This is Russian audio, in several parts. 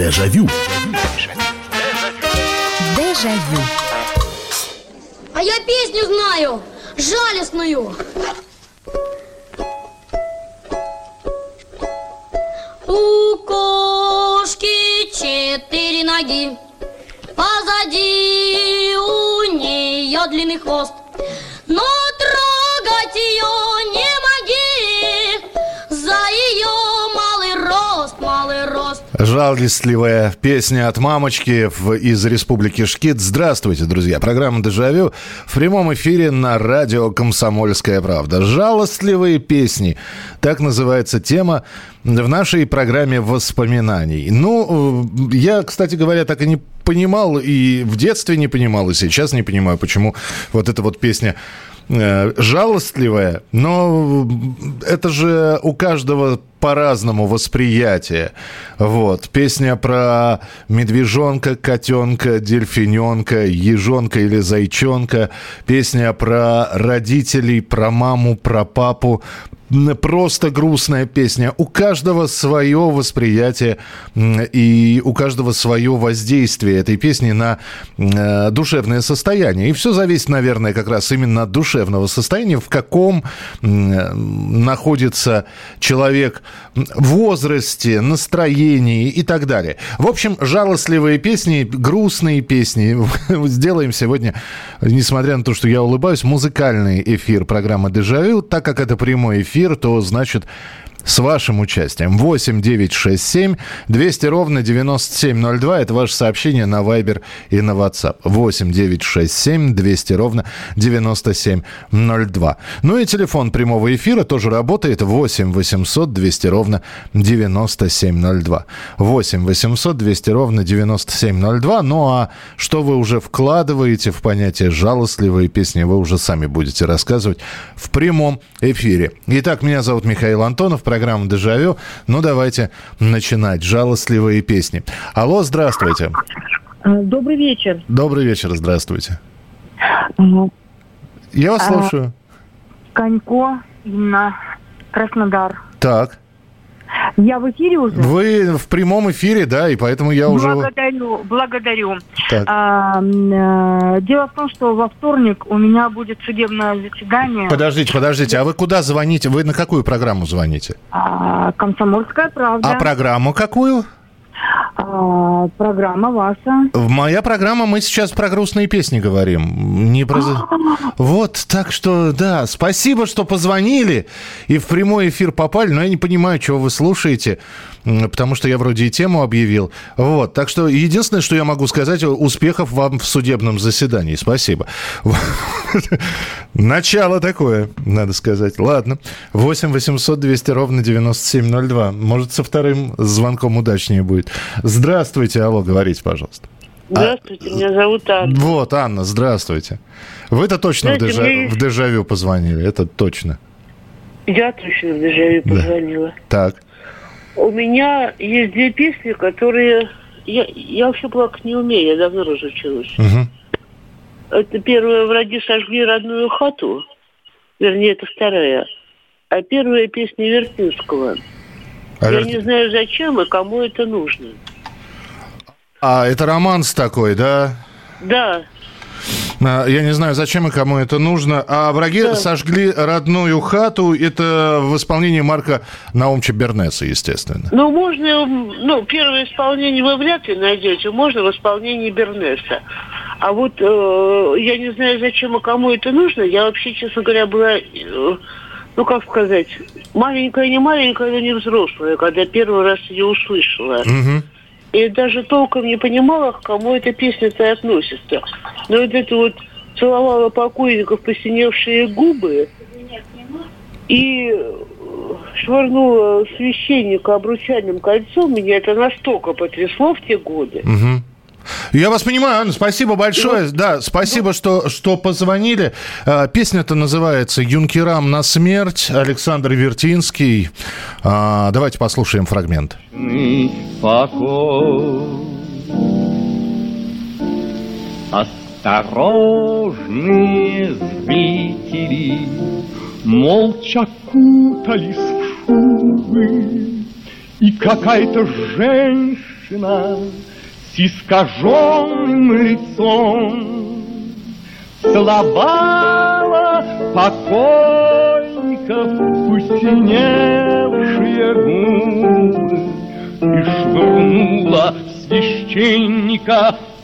Дежавю. Дежавю. А я песню знаю, жалостную. У кошки четыре ноги, позади у нее длинный хвост. Жалостливая песня от мамочки в, из Республики Шкит. Здравствуйте, друзья. Программа «Дежавю» в прямом эфире на радио «Комсомольская правда». Жалостливые песни. Так называется тема в нашей программе воспоминаний. Ну, э, я, кстати говоря, так и не понимал, и в детстве не понимал, и сейчас не понимаю, почему вот эта вот песня э, жалостливая, но это же у каждого по-разному восприятие. Вот. Песня про медвежонка, котенка, дельфиненка, ежонка или зайчонка. Песня про родителей, про маму, про папу. Просто грустная песня. У каждого свое восприятие и у каждого свое воздействие этой песни на э, душевное состояние. И все зависит, наверное, как раз именно от душевного состояния, в каком м, находится человек возрасте, настроении и так далее. В общем, жалостливые песни, грустные песни. Сделаем сегодня, несмотря на то, что я улыбаюсь, музыкальный эфир программы «Дежавю». Так как это прямой эфир, то значит с вашим участием. 8 9 6 7 200 ровно 9702. Это ваше сообщение на Viber и на WhatsApp. 8 9 6 7 200 ровно 9702. Ну и телефон прямого эфира тоже работает. 8 800 200 ровно 9702. 8 800 200 ровно 9702. Ну а что вы уже вкладываете в понятие жалостливые песни, вы уже сами будете рассказывать в прямом эфире. Итак, меня зовут Михаил Антонов программа «Дежавю». Ну, давайте начинать. Жалостливые песни. Алло, здравствуйте. Добрый вечер. Добрый вечер, здравствуйте. А, Я вас А, слушаю. Конько, Инна, Краснодар. Так. Я в эфире уже? Вы в прямом эфире, да, и поэтому я уже... Благодарю, благодарю. Так. А, э, дело в том, что во вторник у меня будет судебное заседание. Подождите, подождите, а вы куда звоните? Вы на какую программу звоните? А, Комсомольская правда. А программу какую? А, программа ваша. Моя программа, мы сейчас про грустные песни говорим. Не про... за- Вот, так что, да, спасибо, что позвонили и в прямой эфир попали, но я не понимаю, чего вы слушаете, потому что я вроде и тему объявил. Вот, так что единственное, что я могу сказать, успехов вам в судебном заседании. Спасибо. Начало такое, надо сказать. Ладно. 8 800 200 ровно 9702. Может, со вторым звонком удачнее будет. Здравствуйте, алло, говорите, пожалуйста. Здравствуйте, меня зовут Анна. Вот, Анна, здравствуйте. Вы-то точно в, Знаете, дежа- мне- в дежавю позвонили, это точно. Я точно в Дежавю Да. позвонила. Так. У меня есть две песни, которые... Я, я вообще плакать не умею, я давно разучилась. Мгм. Это первая «Враги сожгли родную хату». Вернее, это вторая. А первая песня Вертинского. А, Я Вер- не знаю, зачем и кому это нужно. А, это романс такой, да? Да, А, Я не знаю, зачем и кому это нужно. А враги Да. сожгли родную хату. Это в исполнении Марка Наумча Бернеса, естественно. Ну, можно, ну, первое исполнение вы вряд ли найдете, можно в исполнении Бернеса. А вот э, я не знаю, зачем и кому это нужно. Я вообще, честно говоря, была, э, ну, как сказать, маленькая, не маленькая, но не взрослая, когда первый раз ее услышала. Мгм. И даже толком не понимала, к кому эта песня-то относится. Но вот это вот целовала покойников посиневшие губы и э, швырнула священника обручальным кольцом, меня это настолько потрясло в те годы. Мгм. Я вас понимаю, Анна, спасибо большое. Да, спасибо, что, что позвонили. А, Песня-то называется «Юнкерам на смерть». Александр Вертинский. А, Давайте послушаем фрагмент. Осторожные зрители молча кутались в шубы И какая-то женщина с искаженным лицом Целовала покойников посиневшие губы И швырнула священника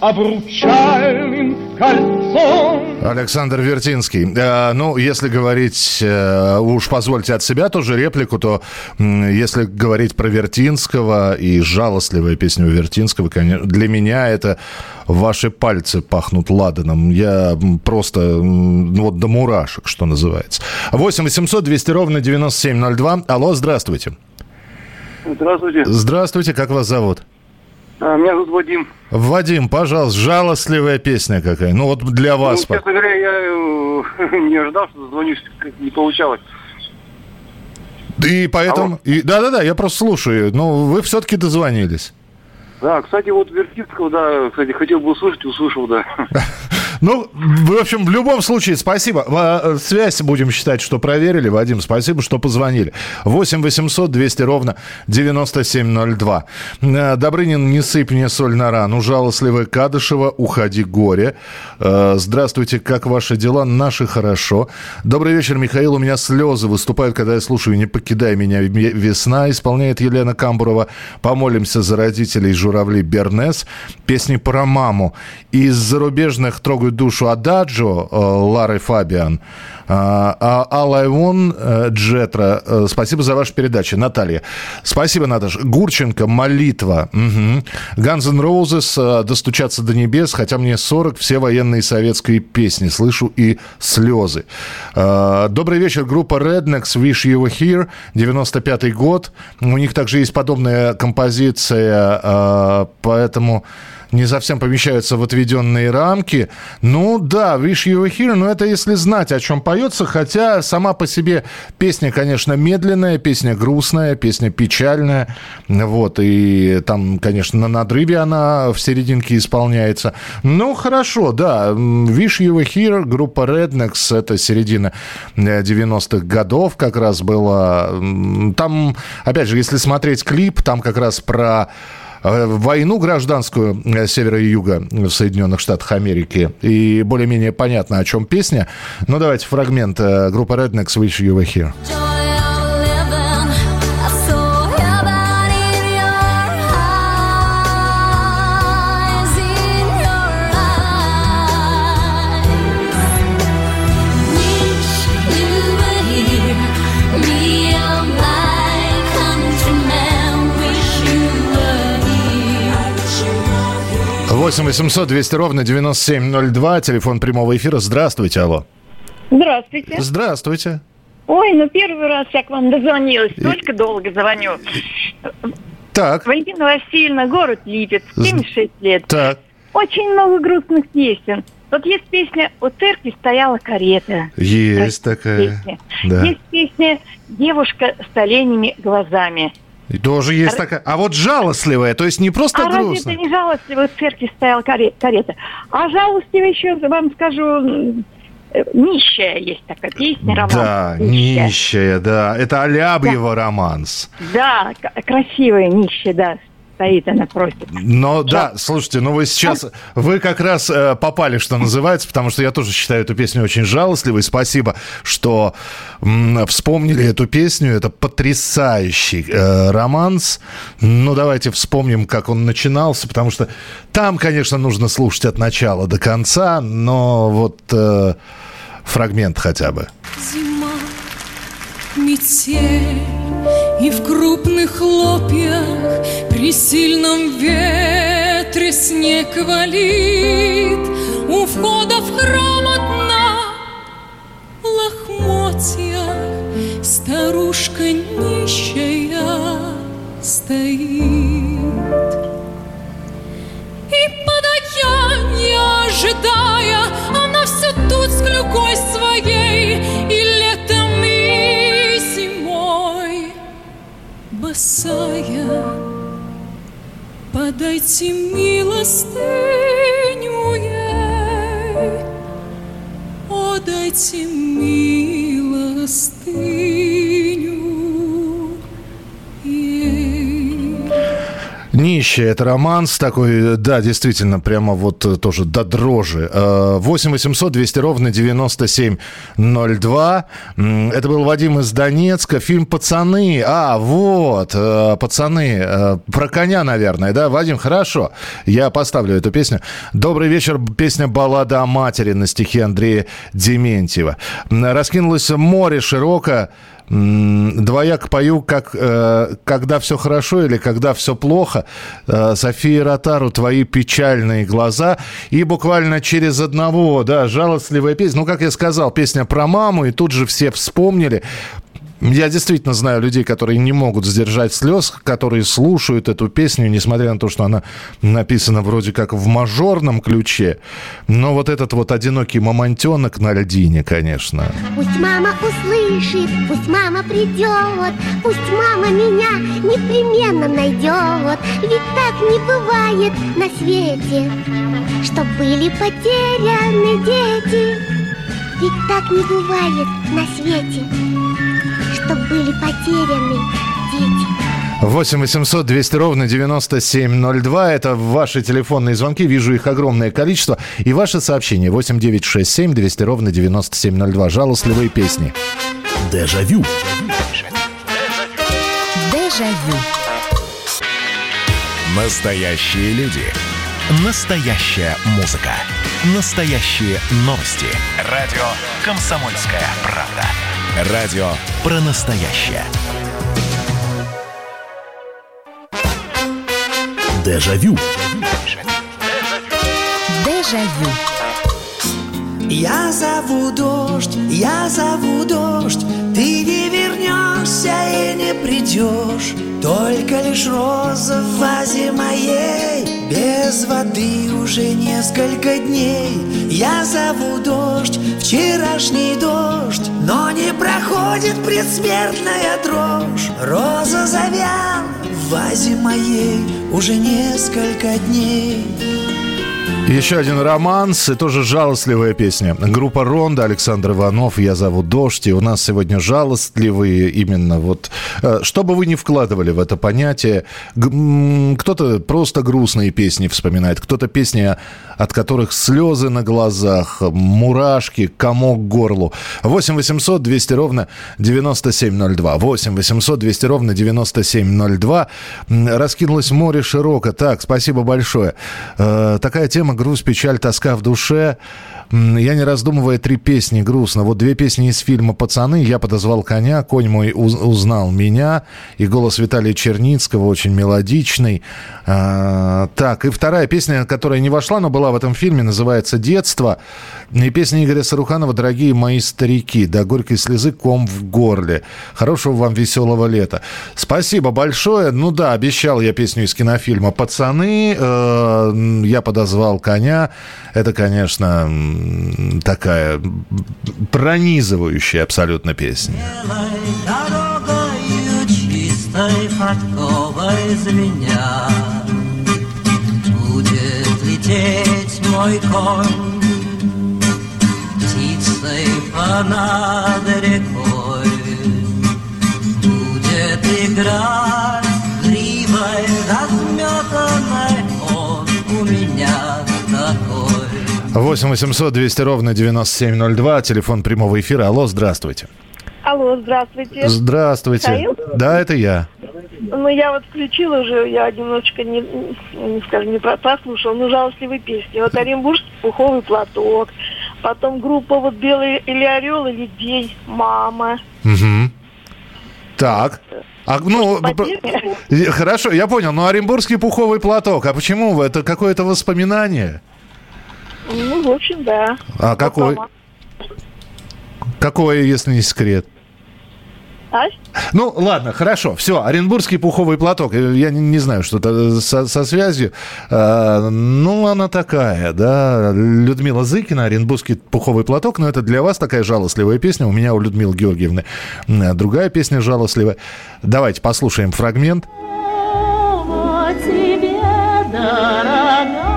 обручальным кольцом. Александр Вертинский. Э, ну, если говорить, э, уж позвольте от себя тоже реплику, то м, если говорить про Вертинского и жалостливая песня у Вертинского, конечно, для меня это «Ваши пальцы пахнут ладаном». Я просто, ну, вот до мурашек, что называется. 8 800 200 ровно 9702. Алло, здравствуйте. Здравствуйте. Здравствуйте, как вас зовут? А, Меня зовут Вадим. Вадим, пожалуйста, жалостливая песня какая. Ну, вот для вас. Ну, честно говоря, я э, не ожидал, что звонюсь, как не получалось. И поэтому... и- Да-да-да, я просто слушаю. Ну, вы все-таки дозвонились. Да, кстати, вот Вертицкого, да, кстати, хотел бы услышать, услышал, да. Ну, в общем, в любом случае, спасибо. Э, Связь будем считать, что проверили. Вадим, спасибо, что позвонили. 8 800 200 ровно 9702. Э, Добрынин, не сыпь мне соль на рану. Жалостливая Кадышева, уходи горе. Э, Здравствуйте, как ваши дела? Наши хорошо. Добрый вечер, Михаил. У меня слезы выступают, когда я слушаю «Не покидай меня, ме- весна». Исполняет Елена Камбурова. Помолимся за родителей журавли Бернес. Песни про маму. Из зарубежных трогают душу Ададжо э, Лары Фабиан. А а I Want э, Джетра. Э, Спасибо за вашу передачу. Наталья. Спасибо, Наташа. Гурченко. Молитва. Guns N' Roses. Достучаться до небес. Хотя мне 40. Все военные советские песни. Слышу и слезы. Добрый вечер. Группа Rednecks. Wish You Were Here. 95-й год. У них также есть подобная композиция. Поэтому не совсем помещаются в отведенные рамки. Ну да, Wish You Were Here, но это если знать, о чем поется, хотя сама по себе песня, конечно, медленная, песня грустная, песня печальная, вот, и там, конечно, на надрыве она в серединке исполняется. Ну, хорошо, да, Wish You Were Here, группа Rednecks, это середина э, 90-х годов как раз была. Там, опять же, если смотреть клип, там как раз про э, войну гражданскую э, севера и юга в Соединенных Штатах Америки. И более-менее понятно, о чем песня. Ну, давайте фрагмент э, группы Rednecks «Wish You Were Here». 8 800 200 ровно 9702, телефон прямого эфира. Здравствуйте, алло. Здравствуйте. Здравствуйте. Ой, ну первый раз я к вам дозвонилась. Только долго звоню. Так, Валентина Васильевна, город Липецк, 76 лет. так. Очень много грустных песен. Вот есть песня «У церкви стояла карета». Есть такая. Песня. Да. Есть песня «Девушка с оленями глазами». И тоже есть такая. А вот жалостливая, то есть не просто а разве грустно. это не жалостливо, у церкви стояла каре- карета? А жалостливо еще, вам скажу, э, нищая есть такая песня, роман. Да, нищая, да. Это Алябьева романс. Да, красивая нищая, да, стоит она просит. Но да, слушайте, ну вы сейчас, вы как раз э, попали, что называется, потому что я тоже считаю эту песню очень жалостливой. Спасибо, что м, вспомнили эту песню. Это потрясающий э, романс. Ну давайте вспомним, как он начинался, потому что там, конечно, нужно слушать от начала до конца, но вот э, фрагмент хотя бы. Зима, метель, и в крупных хлопьях при сильном ветре снег валит. У входа в храм одна лохмотья старушка нищая стоит. И подаяние ожидая, она все тут с клюкой босая. Подайте милостыню ей, о, дайте милостыню Нищая, это романс такой, да, действительно, прямо вот э, тоже до дрожи. Э, 8 800 200 ровно 9702. М, Это был Вадим из Донецка. Фильм «Пацаны». А, вот, э, «Пацаны». э, Про коня, наверное, да? Вадим, хорошо. Я поставлю эту песню. «Добрый вечер». Песня «Баллада о матери» на стихе Андрея Дементьева. Раскинулось море широко. Двояк пою, как э, когда все хорошо или когда все плохо. Э, София Ротару, твои печальные глаза. И буквально через одного, да, жалостливая песня. Ну, как я сказал, песня про маму, и тут же все вспомнили. Я действительно знаю людей, которые не могут сдержать слез, которые слушают эту песню, несмотря на то, что она написана вроде как в мажорном ключе. Но вот этот вот одинокий мамонтенок на льдине, конечно. Пусть мама услышит, пусть мама придет, пусть мама меня непременно найдет. Ведь так не бывает на свете, что были потеряны дети. Ведь так не бывает на свете, что были потеряны дети. 8 800 200 ровно 9702. Это ваши телефонные звонки. Вижу их огромное количество. И ваши сообщения 8 9 6 7 200 ровно 9702. Жалостливые песни. Дежавю. Дежавю. Настоящие люди. Настоящая музыка. Настоящие новости. Радио «Комсомольская правда». Радио про настоящее. Дежавю. Дежавю. Я зову дождь, я зову дождь, ты не вернешься и не придешь. Только лишь роза в вазе моей, без воды уже несколько дней. Я зову дождь, вчерашний дождь, но не проходит предсмертная дрожь. Роза завяла в вазе моей уже несколько дней. Еще один романс и тоже жалостливая песня. Группа Ронда, Александр Иванов, «Я зову Дождь». И у нас сегодня жалостливые именно вот... э, Что бы вы ни вкладывали в это понятие, кто-то просто грустные песни вспоминает, кто-то песни, от которых слезы на глазах, мурашки, комок к горлу. 8 800 200 ровно 9702. 8 800 200 ровно 9702. М, Раскинулось море широко. Так, спасибо большое. Э, Такая тема грусть, печаль, тоска в душе. Я не раздумывая три песни грустно. Вот две песни из фильма «Пацаны». Я подозвал коня, конь мой уз- узнал меня. И голос Виталия Черницкого очень мелодичный. А, так, и вторая песня, которая не вошла, но была в этом фильме, называется «Детство». И песня Игоря Саруханова «Дорогие мои старики». До горькой слезы ком в горле. Хорошего вам веселого лета. Спасибо большое. Ну да, обещал я песню из кинофильма «Пацаны». Э, Я подозвал коня. Это, конечно, такая пронизывающая абсолютно песня. Чистой подковой звеня Будет лететь мой конь Птицей понад рекой Будет играть гривой разметанной 8 800 200 ровно 9702. Телефон прямого эфира. Алло, здравствуйте. Алло, здравствуйте. Здравствуйте. Михаил? Да, это я. Ну, я вот включила уже, я немножечко не, не скажем, не про- прослушала, ну, жалостливые песни. Вот Оренбургский пуховый платок, потом группа вот Белый или Орел, или День, Мама. Мгм. Так. А, ну, хорошо, я понял. Но Оренбургский пуховый платок, а почему? Это какое-то воспоминание? Ну, в общем, да. А какой? Мама. Какое, если не секрет? А? Ну, ладно, хорошо, все. Оренбургский пуховый платок. Э, Я не, не знаю, что-то со, со связью. А, ну, она такая, да. Людмила Зыкина, Оренбургский пуховый платок. Но это для вас такая жалостливая песня. У меня у Людмилы Георгиевны другая песня жалостливая. Давайте послушаем фрагмент. О, тебе, дорогая,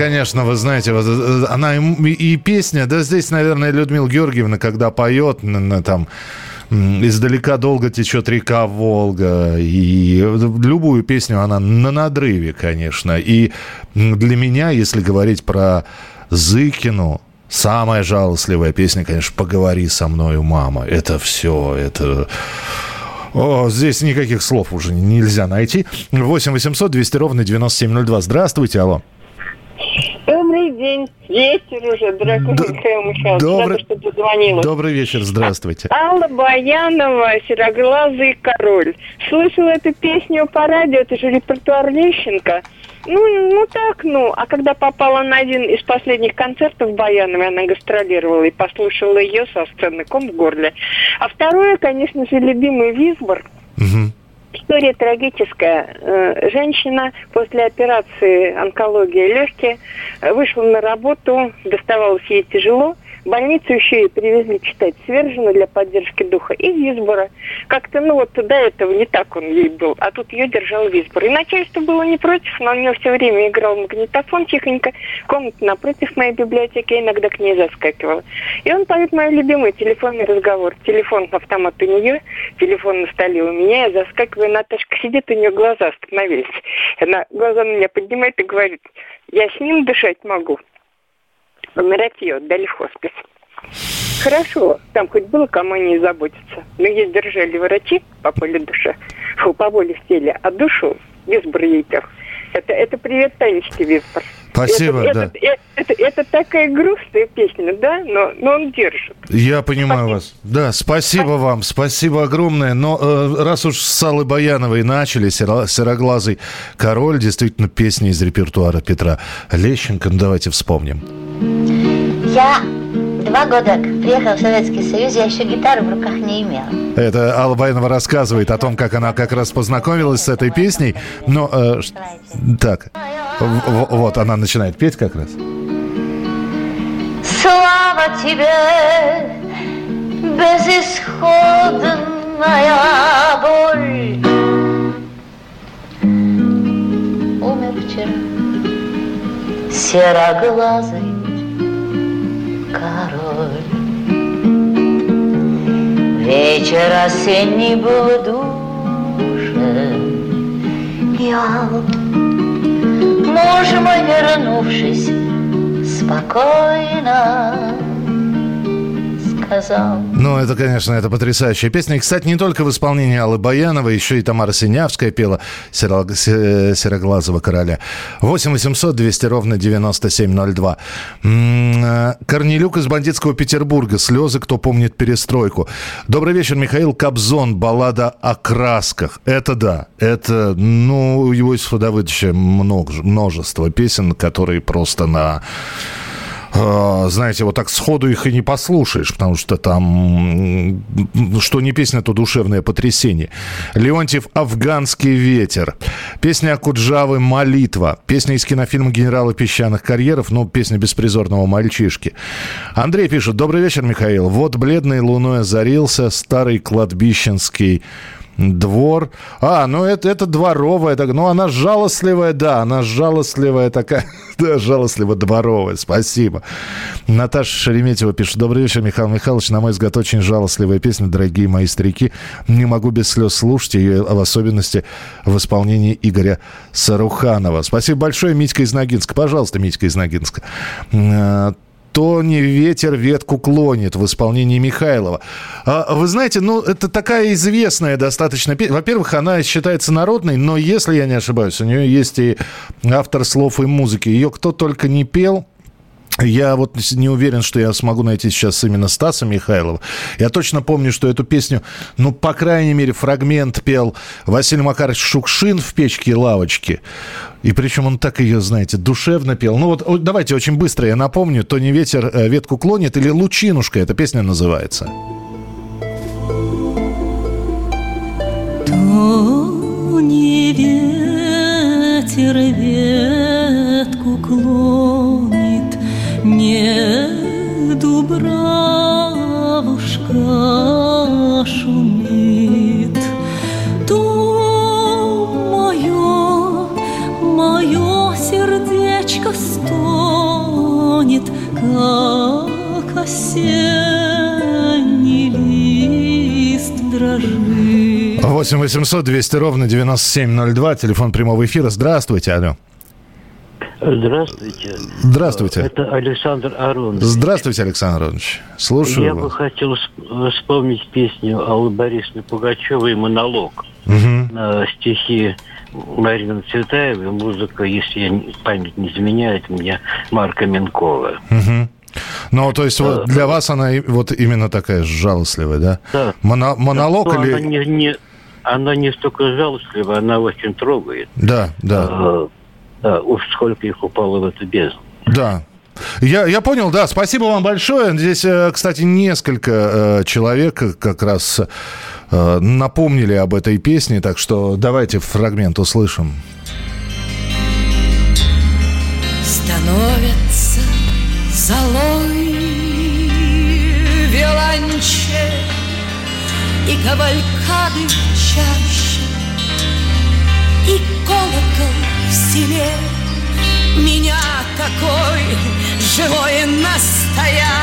конечно, вы знаете, э, она и, и песня, да здесь, наверное, Людмила Георгиевна, когда поет, там, издалека долго течет река Волга, и любую песню она на надрыве, конечно. И для меня, если говорить про Зыкину, самая жалостливая песня, конечно, «Поговори со мною, мама». Это все, это... О, здесь никаких слов уже нельзя найти. 8 800 200 ровно 9702. Здравствуйте, алло. Добрый день. Вечер уже, дорогой Михаил Михайлович. добрый- Рада, что дозвонилась. Добрый вечер, здравствуйте. Алла Баянова, «Сероглазый король». Слышала эту песню по радио, это же репертуар Лещенко. Ну, ну так, ну. А когда попала на один из последних концертов Баяновой, она гастролировала и послушала ее со сцены ком в горле. А второе, конечно же, любимый Визбор. История трагическая. Э, Женщина после операции онкологии легкие э, вышла на работу, доставалось ей тяжело. Больницу еще и привезли читать Свержена для поддержки духа и Визбора. Как-то, ну вот до этого не так он ей был, а тут ее держал Визбор. И начальство было не против, но у нее все время играл магнитофон тихонько. Комната напротив моей библиотеки, я иногда к ней заскакивала. И он поет мой любимый телефонный разговор. Телефон автомат у нее, телефон на столе у меня. Я заскакиваю, Наташка сидит, у нее глаза остановились. Она глаза на меня поднимает и говорит, я с ним дышать могу. Умирать ее отдали в хоспис. Хорошо, там хоть было кому о ней заботиться. Но ей держали врачи по полю душе, фу, по воле в теле, а душу Визбор ей пел. Это, это привет Танечке Визбор. Спасибо, это, да. Это, это, это, такая грустная песня, да, но, но он держит. Я понимаю вас. Да, спасибо вам, спасибо огромное. Но э, раз уж с Аллой Баяновой начали, «Серо- «Сероглазый король», действительно, песня из репертуара Петра Лещенко, ну, давайте вспомним. Я два года приехала в Советский Союз, я еще гитару в руках не имела. Это Алла Баянова рассказывает о том, как она как раз познакомилась с этой песней. Но, э, так, в- вот она начинает петь как раз. Слава тебе, безысходная боль. Умер вчера сероглазый король. Вечер осенний был душен. Я, муж мой, вернувшись, спокойно. Ну, это, конечно, это потрясающая песня. И, кстати, не только в исполнении Аллы Баяновой, еще и Тамара Синявская пела «Серо- се- «Сероглазого короля». 8 800 200 ровно 9702. М, э, Корнелюк из бандитского Петербурга. «Слезы, кто помнит перестройку». Добрый вечер, Михаил Кобзон. Баллада о красках. Это да. Это, ну, у Иосифа Давыдовича много, множество песен, которые просто на э, знаете, вот так сходу их и не послушаешь, потому что там, что не песня, то душевное потрясение. Леонтьев «Афганский ветер». Песня Акуджавы «Молитва». Песня из кинофильма «Генералы песчаных карьеров», ну, песня беспризорного мальчишки. Андрей пишет, добрый вечер, Михаил. Вот бледной луной озарился старый кладбищенский Двор. А, ну это, это дворовая. Так, ну, она жалостливая, да, она жалостливая такая. Да, жалостливо дворовая. Спасибо. Наташа Шереметьева пишет. Добрый вечер, Михаил Михайлович. На мой взгляд, очень жалостливая песня, дорогие мои старики. Не могу без слез слушать ее, а в особенности в исполнении Игоря Саруханова. Спасибо большое, Митька из Ногинска. Пожалуйста, Митька из Ногинска. То не ветер ветку клонит в исполнении Михайлова. А, вы знаете, ну, это такая известная достаточно песня. Во-первых, она считается народной, но, если я не ошибаюсь, у нее есть и автор слов и музыки. Ее кто только не пел, я вот не уверен, что я смогу найти сейчас именно Стаса Михайлова. Я точно помню, что эту песню, ну, по крайней мере, фрагмент пел Василий Макарович Шукшин в печке и лавочке. И причем он так ее, знаете, душевно пел. Ну вот давайте очень быстро я напомню. «То не ветер э, ветку клонит» или «Лучинушка» эта песня называется. То не ветер ветку клонит, мне дубравушка шумит. То мое, мое сердечко стонет, как осенний лист дрожит. 8 800 200 ровно 9702, телефон прямого эфира. Здравствуйте, алло. Здравствуйте. Здравствуйте. Это Александр Аронович. Здравствуйте, Александр Аронович. Слушаю Я вас. бы хотел сп- вспомнить песню Аллы Борисовны Пугачевой «Монолог». Мгм. На стихи Марины Цветаевой, музыка, если я память не изменяет, у меня Марка Минкова. Мгм. Ну, то есть вот для вас она вот именно такая жалостливая, да? Да. Моно- монолог Ну, или... Она не, не- она не столько жалостлива, она очень трогает. Да, да. Э, да, уж сколько их упало в эту бездну. Да. Я, я понял, да. Спасибо вам большое. Здесь, э, кстати, несколько э, человек как раз напомнили об этой песне, так что давайте фрагмент услышим. становится золой виолончель и кавалькады чаще, и колокол в селе меня такой живой настоящий.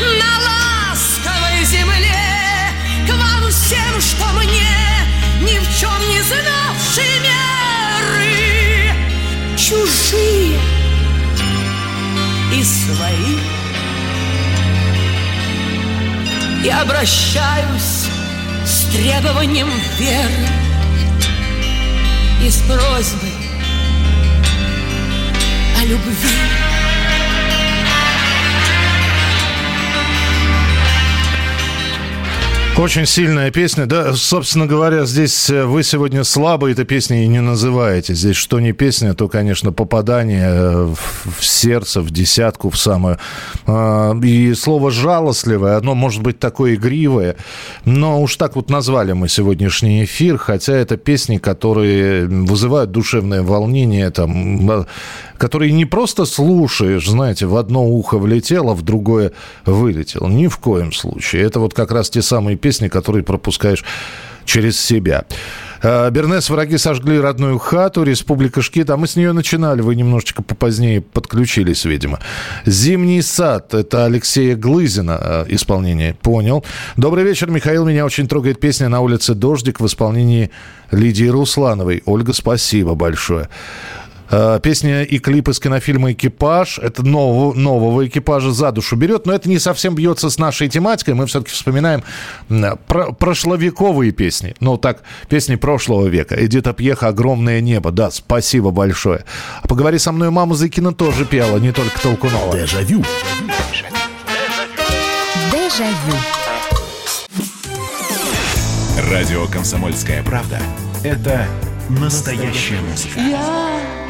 На ласковой земле к вам всем, что мне ни в чем не знавшие меры. Чужие и свои. Я обращаюсь с требованием веры и с просьбой о любви. Очень сильная песня. Да, собственно говоря, здесь э, вы сегодня слабо этой песней и не называете. Здесь что не песня, то, конечно, попадание э, в, сердце, в десятку, в самую. А, И слово «жалостливое», оно может быть такое игривое, но уж так вот назвали мы сегодняшний эфир, хотя это песни, которые вызывают душевное волнение, там, э, которые не просто слушаешь, знаете, в одно ухо влетело, в другое вылетело. Ни в коем случае. Это вот как раз те самые песни, которые пропускаешь через себя. Э, Бернес враги сожгли родную хату, Республика Шкит, а мы с нее начинали, вы немножечко попозднее подключились, видимо. Зимний сад, это Алексея Глызина э, исполнение, понял. Добрый вечер, Михаил, меня очень трогает песня «На улице дождик» в исполнении Лидии Руслановой. Ольга, спасибо большое. Э, Песня и клип из кинофильма «Экипаж». Это нового, нового экипажа за душу берет, но это не совсем бьется с нашей тематикой. Мы все-таки вспоминаем про, прошловековые песни. Ну, так, песни прошлого века. Эдита Пьеха «Огромное небо». Да, спасибо большое. А «Поговори со мной, мама» Зыкина тоже пела, не только Толкунова. Дежавю. Дежавю. Радио «Комсомольская правда» — это настоящая музыка. Я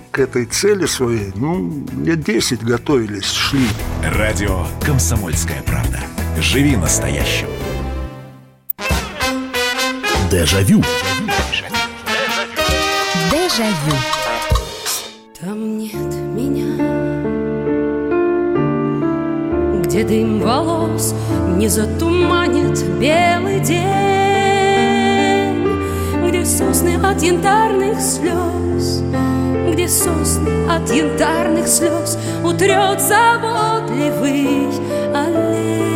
к этой цели своей, ну, лет 10 готовились, шли. Радио «Комсомольская правда». Живи настоящим. Дежавю. Дежавю. Там нет меня, где дым волос не затуманит белый день, где сосны от янтарных слез, где сосны от янтарных слез утрет заботливый олень.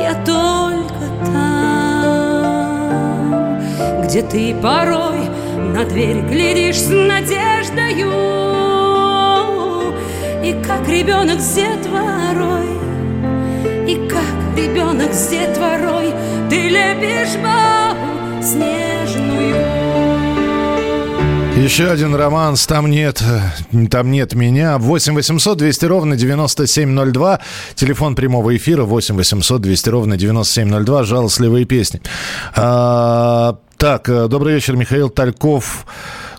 Я только там, где ты порой на дверь глядишь с надеждою И как ребенок с детворой И как ребенок с детворой Ты лепишь бабу снежную Еще один романс «Там нет, э, там нет меня». 8 800 200 ровно 9702. Телефон прямого эфира 8 800 200 ровно 9702. Жалостливые песни. А, так, э, добрый вечер, Михаил Тальков.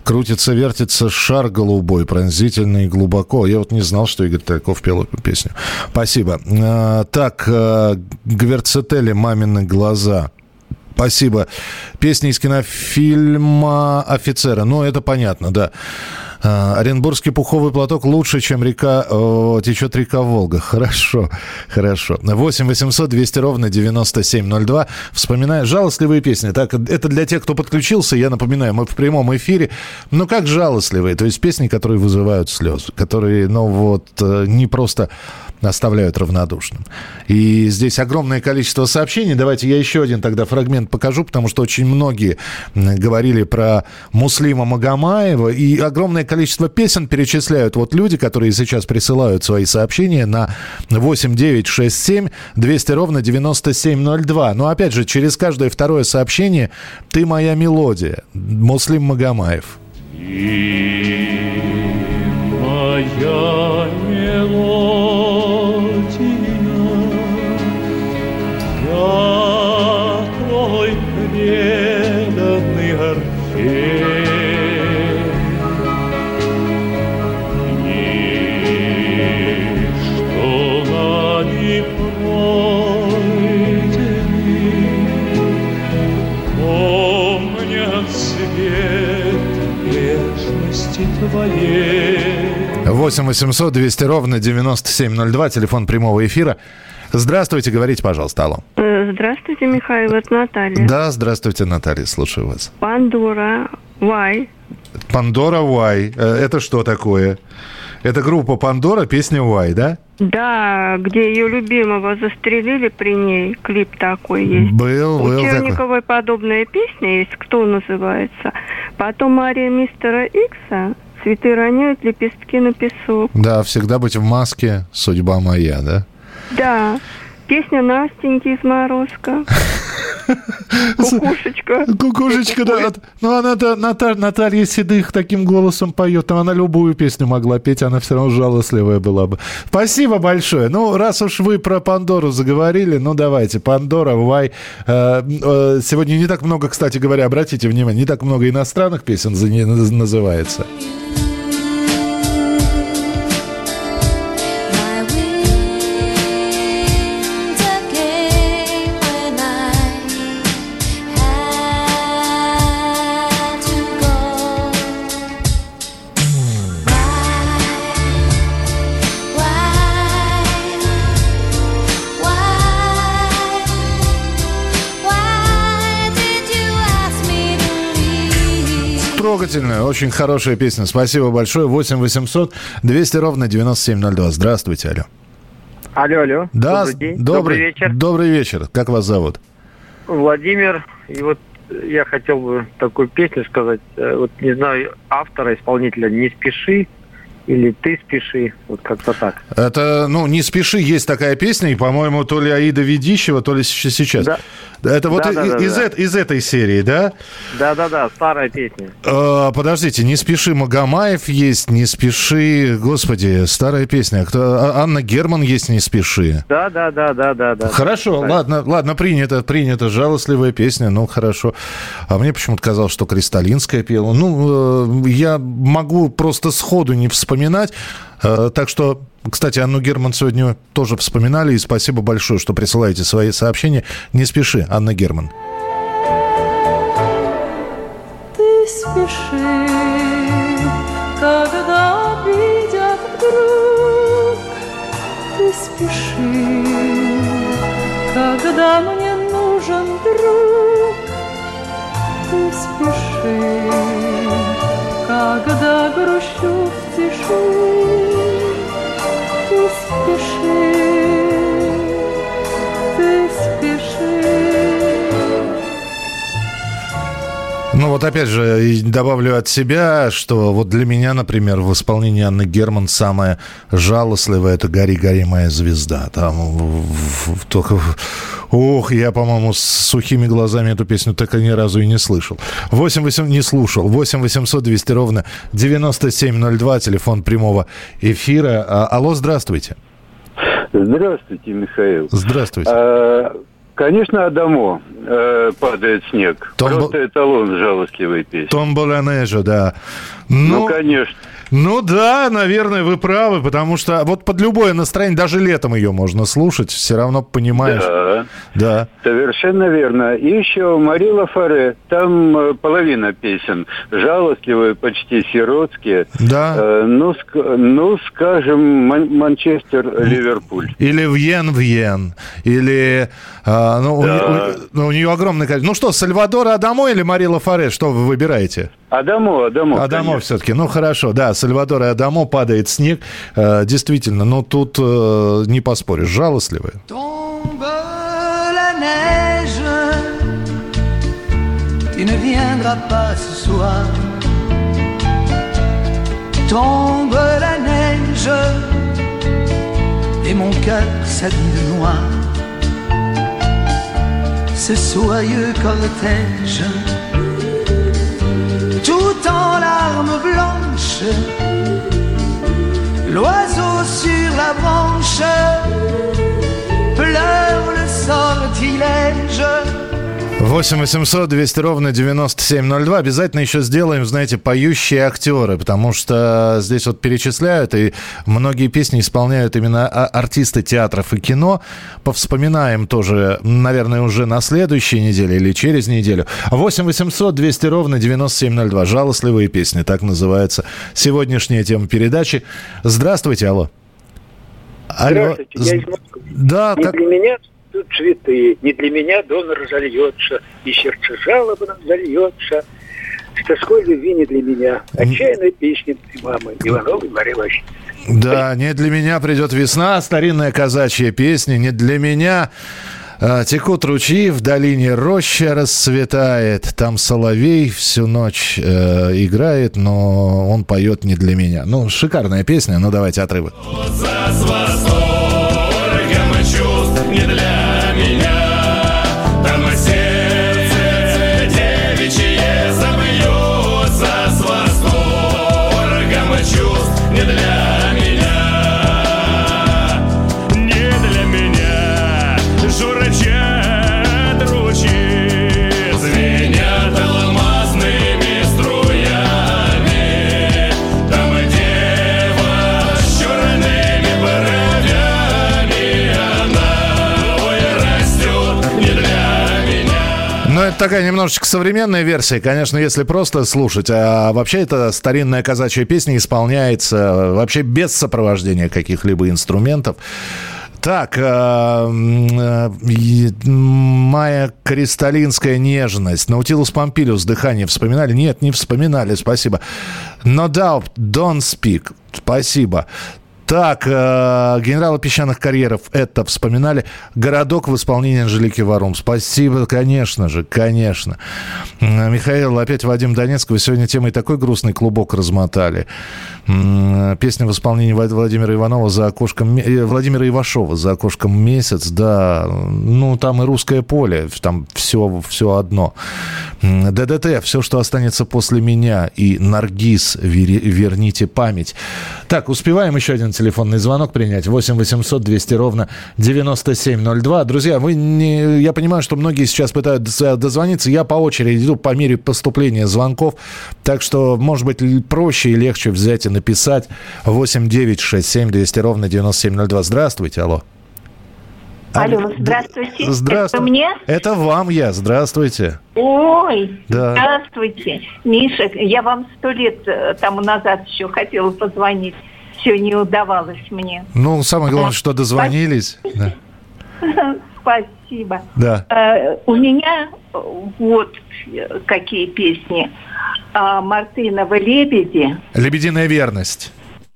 Крутится, вертится шар голубой, пронзительно и глубоко. Я вот не знал, что Игорь Тальков пел эту песню. Спасибо. А, так, э, Гверцетели «Мамины глаза». Спасибо. Песня из кинофильма «Офицеры». Ну, это понятно, да. А, Оренбургский пуховый платок лучше, чем река, о, течет река Волга. Хорошо, хорошо. 8 800 200 ровно 9702. Вспоминая жалостливые песни. Так, это для тех, кто подключился, я напоминаю, мы в прямом эфире. Ну, как жалостливые, то есть песни, которые вызывают слезы, которые, ну, вот, э, не просто оставляют равнодушным. И здесь огромное количество сообщений. Давайте я еще один тогда фрагмент покажу, потому что очень многие говорили про Муслима Магомаева, и огромное количество песен перечисляют вот люди, которые сейчас присылают свои сообщения на 8967 200 ровно 9702. Но опять же, через каждое второе сообщение «Ты моя мелодия» Муслим Магомаев. Моя мелодия, 8 800 200 ровно 9702, телефон прямого эфира. Здравствуйте, говорите, пожалуйста, алло. Э, Здравствуйте, Михаил, это Наталья. Да, здравствуйте, Наталья, слушаю вас. Пандора, Вай. Пандора Вай. Э, Это что такое? Это группа Пандора, песня Вай, да? Да, где ее любимого застрелили при ней, клип такой есть. Был, У был такой. Черниковой подобная песня есть, кто называется. Потом Мария мистера Икса, цветы роняют лепестки на песок. Да, всегда быть в маске, судьба моя, да? Да, песня Настеньки из Морозка. Кукушечка. Кукушечка, да. Ну, она-то, Ната- Наталья Седых таким голосом поет. Там она любую песню могла петь, она все равно жалостливая была бы. Спасибо большое. Ну, раз уж вы про Пандору заговорили, ну, давайте. Пандора, Вай. Э, э, Сегодня не так много, кстати говоря, обратите внимание, не так много иностранных песен называется. Трогательная, очень хорошая песня. Спасибо большое. 8 800 200 ровно 9702. Здравствуйте, алло. Алло, алло. Да, Добрый день. добрый, Добрый вечер. Добрый вечер. Как вас зовут? Владимир. И вот я хотел бы такую песню сказать. Э, Вот не знаю автора, исполнителя «Не спеши» или «Ты спеши». Вот как-то так. Это, ну, не спеши, есть такая песня, и, по-моему, то ли Аида Ведищева, то ли сейчас. Да. Это вот Да, и- да, да, из, да. эт- из этой серии, да? Да-да-да, старая песня. Э, подождите, не спеши, Магомаев есть, не спеши, господи, старая песня. Кто, А- Анна Герман есть, не спеши. Да-да-да-да-да. Хорошо, ладно, ладно, принято, принято. Жалостливая песня, ну хорошо. А мне почему-то казалось, что Кристалинская пела. Ну, э, я могу просто сходу не вспоминать. Э, так что, кстати, Анну Герман сегодня тоже вспоминали. И спасибо большое, что присылаете свои сообщения. Не спеши, Анна Герман. Ты спеши, когда придет вдруг. Ты спеши, когда мне нужен друг. Ты спеши, когда грущу в тиши. Спеши, Ну вот опять же, добавлю от себя, что вот для меня, например, в исполнении Анны Герман самое жалостливое это «Гори, гори, моя звезда». Там только... Ох, я, по-моему, с сухими глазами эту песню так и ни разу и не слышал. 8 800, не слушал. 8 800 200 ровно 9702, телефон прямого эфира. А, алло, здравствуйте. Здравствуйте, Михаил. Здравствуйте. А, Конечно, Адамо э, падает снег. Просто эталон жалостливой песни. Томболянежо, да. Ну, конечно. Ну да, наверное, вы правы, потому что вот под любое настроение, даже летом ее можно слушать, все равно понимаешь. Да. Да. Совершенно верно. И еще Марила Фаре, там э, половина песен жалостливые, почти сиротские. Да. Э, ну, ск- ну, скажем, Ман- Манчестер, Ливерпуль. Или Вьен Вьен, или а, ну, у, Да. у- ну, у нее огромное количество. Ну что, Сальвадор Адамо или Марила Фаре, что вы выбираете? Адамо, Адамо. Адамо все-таки. Ну хорошо, да, Сальвадор и Адамо падает снег. Э, действительно, но тут э, не поспоришь, жалостливые. Il ne viendra pas ce soir. Tombe la neige, et mon cœur s'habille noir. Ce soyeux cortège, tout en larmes blanches, l'oiseau sur la branche pleure le sortilège. 8 800 200 ровно 9702. Обязательно еще сделаем, знаете, поющие актеры, потому что здесь вот перечисляют, и многие песни исполняют именно а- артисты театров и кино. Повспоминаем тоже, наверное, уже на следующей неделе или через неделю. 8 800 200 ровно 9702. Жалостливые песни, так называется сегодняшняя тема передачи. Здравствуйте, алло. Алло. Здравствуйте, я из Москвы. Да, как... для меня тут цветы, не для меня донор зальется, и сердце жалобно зальется. С тоской любви не для меня. Отчаянная песня мамы Ивановой Марии Васильевны. Да, не для меня придет весна, старинная казачья песня, не для меня. А, Текут ручьи, в долине роща расцветает. Там соловей всю ночь э, играет, но он поет не для меня. Ну, шикарная песня, ну давайте отрывок. Это такая немножечко современная версия, конечно, если просто слушать. А вообще это старинная казачья песня исполняется э, вообще без сопровождения каких-либо инструментов. Так, э, э, и- м, Майя Кристалинская нежность. Наутилус Помпилиус дыхание вспоминали? Нет, не вспоминали, спасибо. No doubt, don't speak. Спасибо. Так, э, генерала песчаных карьеров это вспоминали. Городок в исполнении Анжелики Варум. Спасибо, конечно же, конечно. Михаил, опять Вадим Донецк. Вы сегодня темой такой грустный клубок размотали. Песня в исполнении Влад- Владимира Иванова за окошком... э, Владимира Ивашова за окошком месяц, да. Ну, там и русское поле, там все, все одно. ДДТ, все, что останется после меня. И Наргиз, верните память. Так, успеваем еще один телефонный звонок принять. 8 800 200 ровно 9702. Друзья, вы не, я понимаю, что многие сейчас пытаются дозвониться. Я по очереди иду по мере поступления звонков. Так что, может быть, проще и легче взять и написать 8 9 6 7 200 ровно 9702. Здравствуйте, алло. Алло, здравствуйте. Здравствуйте. Это мне? Это вам я. Здравствуйте. Ой, Да. здравствуйте. Миша, я вам сто лет э, тому назад еще хотела позвонить. Все не удавалось мне. Ну, самое главное, что дозвонились. Да. Спасибо. Да. Э, У меня э, вот э, какие песни. А, Мартынова «Лебеди». Лебединая верность.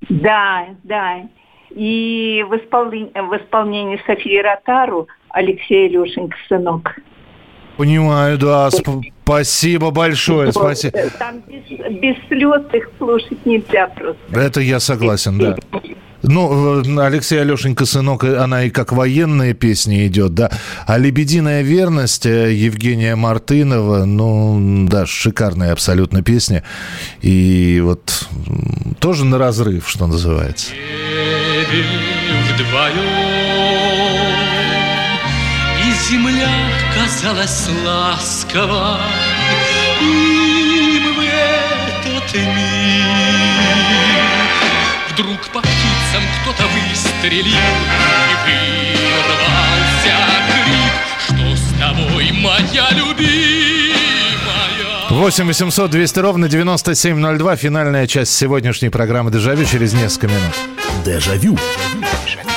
Да, да. И в исполнении, в исполнении Софии Ротару Алексей Илюшенька «Сынок». Понимаю, да. сп- Спасибо большое. Спасибо. Вот, э, Там без, без слез их слушать нельзя просто. Это я согласен, да. Ну, э, Алексей Алешенька, сынок, э, она и как военная песня идет, да. А «Лебединая верность» Евгения Мартынова, ну, да, шикарная абсолютно песня. И вот тоже на разрыв, что называется. вдвоем казалась ласковой им в этот миг. Вдруг по птицам кто-то выстрелил и вырвался крик, что с тобой моя любимая. 8 800 200 ровно 9702. Финальная часть сегодняшней программы «Дежавю» через несколько минут. Дежавю. Дежавю.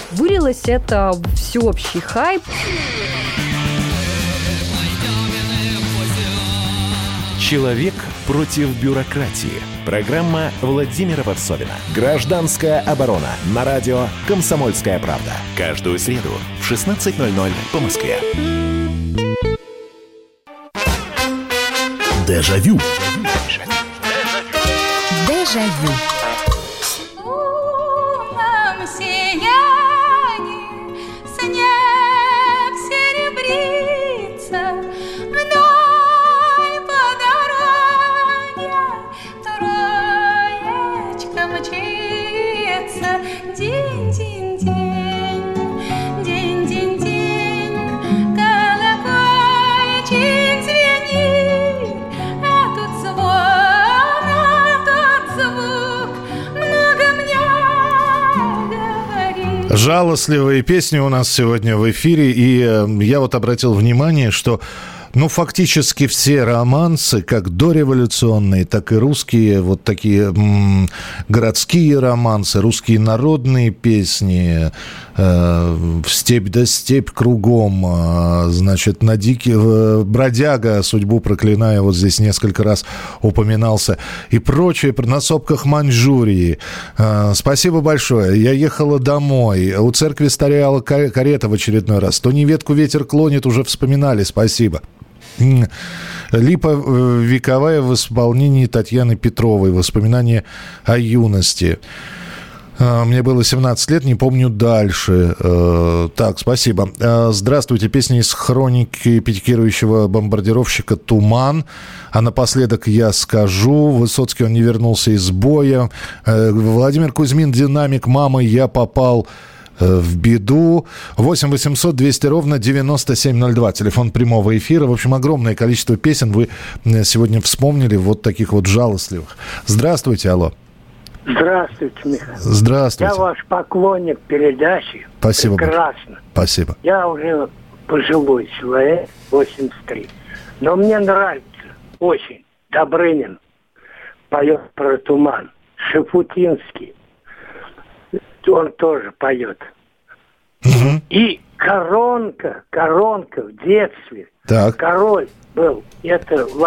Вылилось это в всеобщий хайп. Человек против бюрократии. Программа Владимира Варсовина. Гражданская оборона. На радио «Комсомольская правда». Каждую среду в 16.00 по Москве. Дежавю. Дежавю. лунном Жалостливые песни у нас сегодня в эфире. И э, я вот обратил внимание, что ну, фактически все романсы, как дореволюционные, так и русские, вот такие м, городские романсы, русские народные песни, в степь да степь кругом, э, значит, на дикий э, бродяга, судьбу проклиная, вот здесь несколько раз упоминался, и прочее, на сопках Маньчжурии. Э, спасибо большое. Я ехала домой. У церкви стояла ка- карета в очередной раз. То неветку ветер клонит, уже вспоминали. Спасибо. Липа э, вековая в исполнении Татьяны Петровой. Воспоминания о юности. А, Мне было 17 лет, не помню дальше. Э, Так, спасибо. Э, Здравствуйте. Песня из хроники пикирующего бомбардировщика «Туман». А напоследок я скажу. Высоцкий, он не вернулся из боя. Э, Владимир Кузьмин, «Динамик», «Мама, я попал» в беду. 8 800 200 ровно 9702. Телефон прямого эфира. В общем, огромное количество песен вы сегодня вспомнили, вот таких вот жалостливых. Здравствуйте, алло. Здравствуйте, Михаил. Здравствуйте. Я ваш поклонник передачи. Спасибо. Прекрасно. Спасибо. Я уже пожилой человек, 83. Но мне нравится очень. Добрынин поет про туман. Шепутинский. Он тоже поет. И коронка, коронка в детстве. Так. Король был. Это в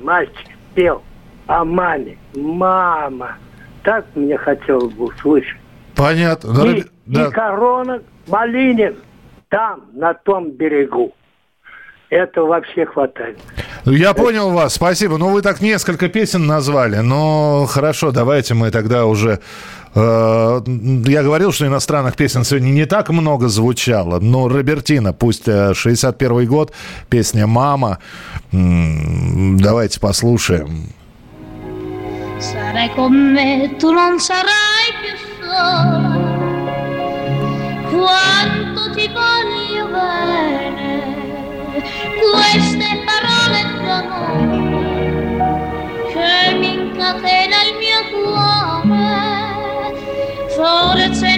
мальчик пел о маме. Мама. Так мне хотелось бы услышать. Понятно. И, и корона Малинин там, на том берегу. Это вообще хватает. Я понял вас, спасибо. Ну, вы так несколько песен назвали. Но хорошо, давайте мы тогда уже... э, Я говорил, что иностранных песен сегодня не так много звучало, но Робертина, пусть э, 61 год, песня «Мама». Давайте послушаем. Sarai con me, tu non sarai più sola. Quanto ti voglio bene, queste parole d'amore che mi incatena il mio cuore, forse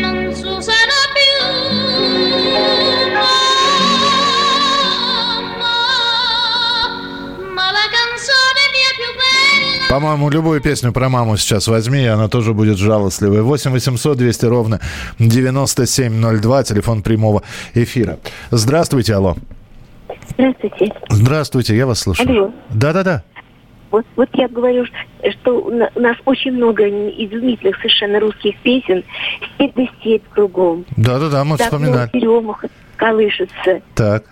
По-моему, любую песню про маму сейчас возьми, и она тоже будет жалостливой. 8 800 200 ровно 9702, телефон прямого эфира. Здравствуйте, алло. Здравствуйте. Здравствуйте, я вас слушаю. Алло. Да-да-да. Вот, вот я говорю, что у на- у нас очень много изумительных совершенно русских песен. Снег да кругом. Да-да-да, мы Так вспоминали. теремах колышется. Так.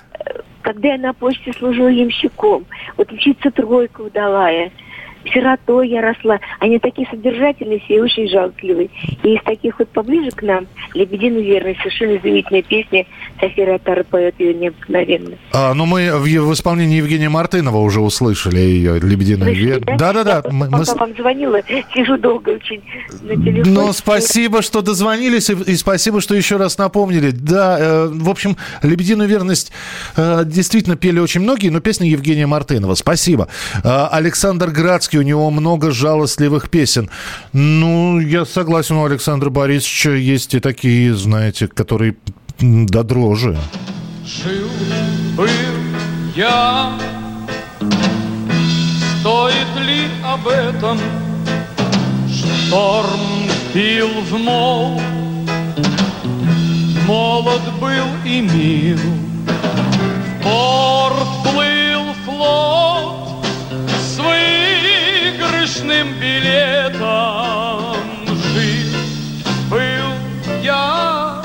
Когда я на почте служила ямщиком, вот учиться тройку удалая, сиротой я росла. Они такие содержательные все и очень жалостливые. И из таких вот поближе к нам «Лебединый верный» совершенно удивительная песня. София Ротара поет ее необыкновенно. А, ну мы в, в исполнении Евгения Мартынова уже услышали ее «Лебединая Слышали, ве- Да-да-да. мы- Пока вам звонила, сижу долго очень на телефоне. Ну, спасибо, что дозвонились, и, и спасибо, что еще раз напомнили. Да, э, в общем, «Лебединую верность» э, действительно пели очень многие, но песня Евгения Мартынова. Спасибо. Э, Александр Градский, у него много жалостливых песен. Ну, я согласен, у Александра Борисовича есть и такие, знаете, которые до дрожи. Жил, был я Стоит ли об этом Шторм бил в мол Молод был и мил В порт плыл выигрышным билетом Жил, был я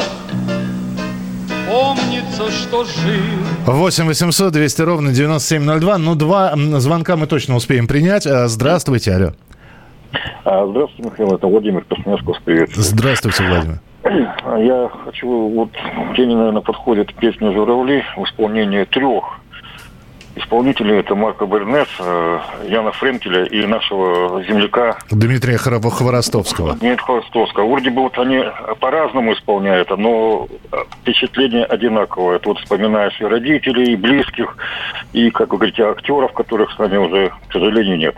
Помнится, что жил 8 800 200 ровно 9702. Ну, два звонка мы точно успеем принять. Э, Здравствуйте, алло. А, Здравствуйте, Михаил, это Владимир Красноярского привет. Здравствуйте, Владимир. Я хочу, вот теме, наверное, подходит песня «Журавли» в исполнении трех исполнителей. Это Марко Бернес, э, Яна Френкеля и нашего земляка Дмитрия Хворо- Хворостовского. Нет Хворостовского. Вроде бы вот они по-разному исполняют, но впечатление одинаковое. Вот вспоминаешь и родителей, и близких, и, как вы говорите, актеров, которых с нами уже, к сожалению, нет.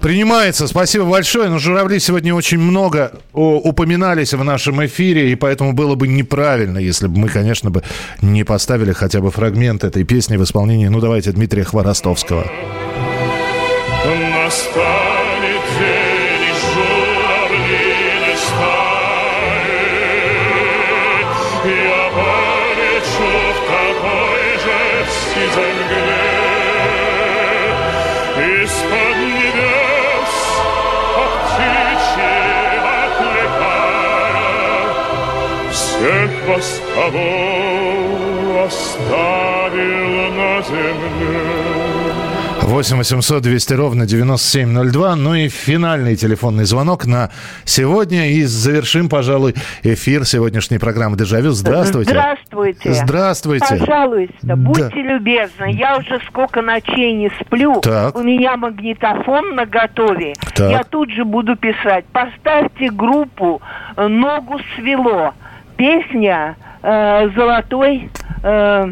Принимается. Спасибо большое. Но журавли сегодня очень много упоминались в нашем эфире, и поэтому было бы неправильно, если бы мы, конечно, бы не поставили хотя бы фрагмент этой песни в исполнении, ну, давайте, Дмитрия Хворостовского. Настанет Вас, кого оставил на земле. 8 800 200 ровно 9702. Ну и финальный телефонный звонок на сегодня. И завершим, пожалуй, эфир сегодняшней программы «Дежавю». Здравствуйте. Здравствуйте. Здравствуйте. Пожалуйста, Да. будьте любезны. Я уже сколько ночей не сплю. Так. У меня магнитофон на готове. Так. Я тут же буду писать. Поставьте группу «Ногу свело». Песня э, «Золотой...» э,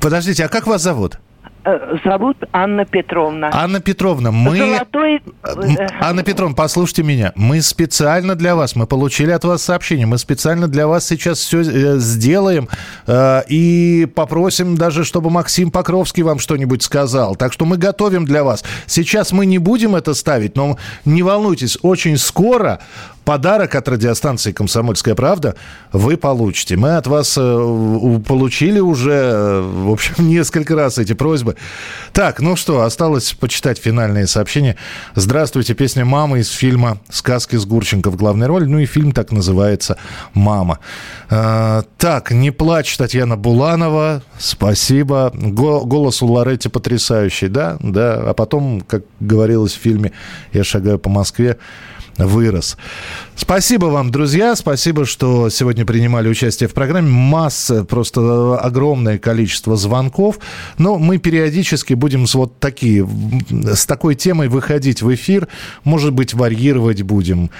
Подождите, а как вас зовут? э, зовут Анна Петровна. Анна Петровна, мы... Золотой... Э, Анна Петровна, послушайте меня. Мы специально для вас, мы получили от вас сообщение, мы специально для вас сейчас все сделаем э, и попросим даже, чтобы Максим Покровский вам что-нибудь сказал. Так что мы готовим для вас. Сейчас мы не будем это ставить, но не волнуйтесь, очень скоро подарок от радиостанции «Комсомольская правда» вы получите. Мы от вас э, получили уже, э, в общем, несколько раз эти просьбы. Так, ну что, осталось почитать финальные сообщения. Здравствуйте, песня «Мама» из фильма «Сказки с Гурченко» в главной роли. Ну и фильм так называется «Мама». Э, так, «Не плачь» Татьяна Буланова. Спасибо. Го- голос у Лоретти потрясающий, да? Да. А потом, как говорилось в фильме «Я шагаю по Москве», вырос. Спасибо вам, друзья. Спасибо, что сегодня принимали участие в программе. Масса, просто огромное количество звонков. Но мы периодически будем с вот такие, с такой темой выходить в эфир. Может быть, варьировать будем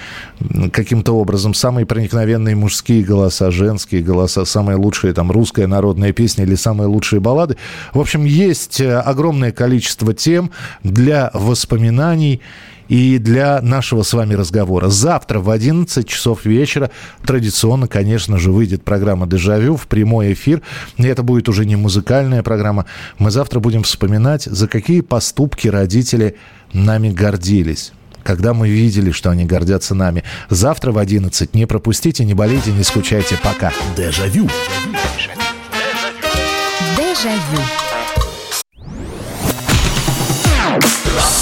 каким-то образом. Самые проникновенные мужские голоса, женские голоса, самые лучшие там русская народная песня или самые лучшие баллады. В общем, есть э, огромное количество тем для воспоминаний и для нашего с вами разговора. Завтра в 11 часов вечера традиционно, конечно же, выйдет программа «Дежавю» в прямой эфир. И это будет уже не музыкальная программа. Мы завтра будем вспоминать, за какие поступки родители нами гордились когда мы видели, что они гордятся нами. Завтра в 11. Не пропустите, не болейте, не скучайте. Пока. Дежавю. Дежавю.